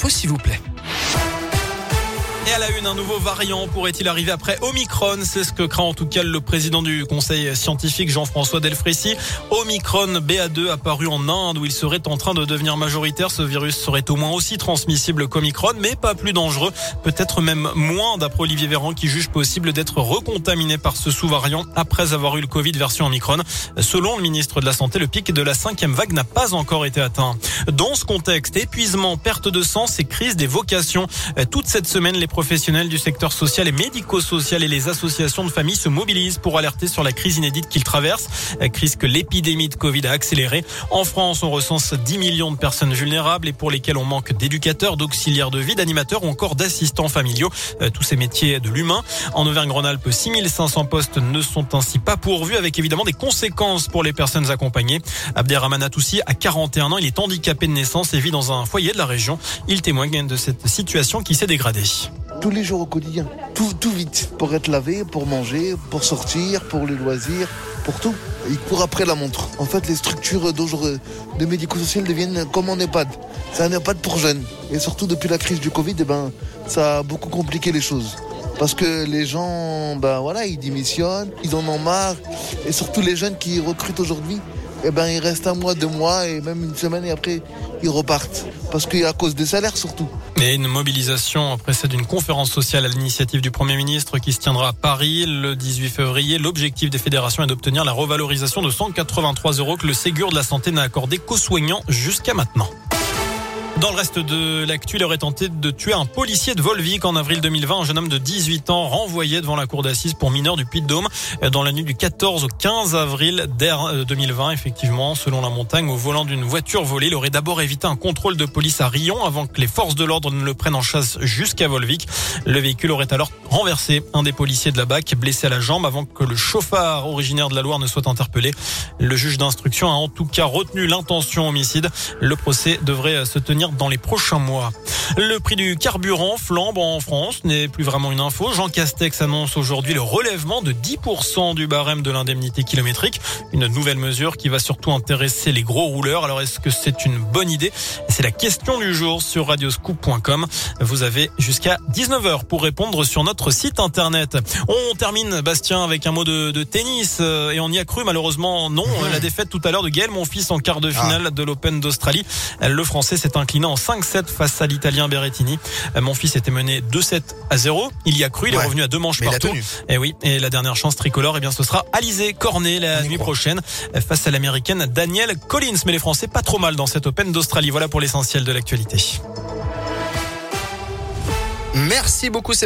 l'info s'il vous plaît. Et à la une, un nouveau variant pourrait-il arriver après Omicron C'est ce que craint en tout cas le président du conseil scientifique Jean-François Delfrécy. Omicron BA2 apparu en Inde où il serait en train de devenir majoritaire. Ce virus serait au moins aussi transmissible qu'Omicron, mais pas plus dangereux, peut-être même moins d'après Olivier Véran qui juge possible d'être recontaminé par ce sous-variant après avoir eu le Covid version Omicron. Selon le ministre de la Santé, le pic de la cinquième vague n'a pas encore été atteint. Dans ce contexte, épuisement, perte de sens et crise des vocations. Toute cette semaine, les professionnels du secteur social et médico-social et les associations de familles se mobilisent pour alerter sur la crise inédite qu'ils traversent, crise que l'épidémie de Covid a accélérée. En France, on recense 10 millions de personnes vulnérables et pour lesquelles on manque d'éducateurs, d'auxiliaires de vie, d'animateurs ou encore d'assistants familiaux, euh, tous ces métiers de l'humain. En Auvergne-Rhône-Alpes, 6500 postes ne sont ainsi pas pourvus avec évidemment des conséquences pour les personnes accompagnées. Abderrahman Atoussi a 41 ans, il est handicapé de naissance et vit dans un foyer de la région. Il témoigne de cette situation qui s'est dégradée tous les jours au quotidien. Tout, vite. Pour être lavé, pour manger, pour sortir, pour les loisirs, pour tout. Il court après la montre. En fait, les structures de médico-social deviennent comme en EHPAD. C'est un EHPAD pour jeunes. Et surtout depuis la crise du Covid, eh ben, ça a beaucoup compliqué les choses. Parce que les gens, ben voilà, ils démissionnent, ils en ont marre. Et surtout les jeunes qui recrutent aujourd'hui, eh ben, ils restent un mois, deux mois et même une semaine après, ils repartent. Parce qu'à cause des salaires surtout. Et une mobilisation précède une conférence sociale à l'initiative du Premier ministre qui se tiendra à Paris le 18 février. L'objectif des fédérations est d'obtenir la revalorisation de 183 euros que le Ségur de la Santé n'a accordé qu'aux soignants jusqu'à maintenant. Dans le reste de l'actu, il aurait tenté de tuer un policier de Volvic en avril 2020. Un jeune homme de 18 ans renvoyé devant la cour d'assises pour mineurs du Puy-de-Dôme dans la nuit du 14 au 15 avril 2020. Euh, Effectivement, selon la montagne, au volant d'une voiture volée, il aurait d'abord évité un contrôle de police à Rion avant que les forces de l'ordre ne le prennent en chasse jusqu'à Volvic. Le véhicule aurait alors renversé un des policiers de la BAC, blessé à la jambe avant que le chauffard originaire de la Loire ne soit interpellé. Le juge d'instruction a en tout cas retenu l'intention homicide. Le procès devrait se tenir dans les prochains mois. Le prix du carburant flambe en France, n'est plus vraiment une info. Jean Castex annonce aujourd'hui le relèvement de 10% du barème de l'indemnité kilométrique. Une nouvelle mesure qui va surtout intéresser les gros rouleurs. Alors est-ce que c'est une bonne idée? C'est la question du jour sur radioscoop.com. Vous avez jusqu'à 19h pour répondre sur notre site internet. On termine, Bastien, avec un mot de, de tennis. Euh, et on y a cru, malheureusement, non. La défaite tout à l'heure de Gaël, mon fils, en quart de finale ah. de l'Open d'Australie. Le Français s'est incliné en 5-7 face à l'Italien Berrettini. Euh, mon fils était mené 2-7 à 0. Il y a cru, il est revenu à deux manches partout. Et eh oui, et la dernière chance tricolore, eh bien, ce sera Alizé Cornet la nuit prochaine euh, face à l'américaine Danielle Collins. Mais les Français pas trop mal dans cette Open d'Australie. Voilà pour l'essentiel de l'actualité. Merci beaucoup.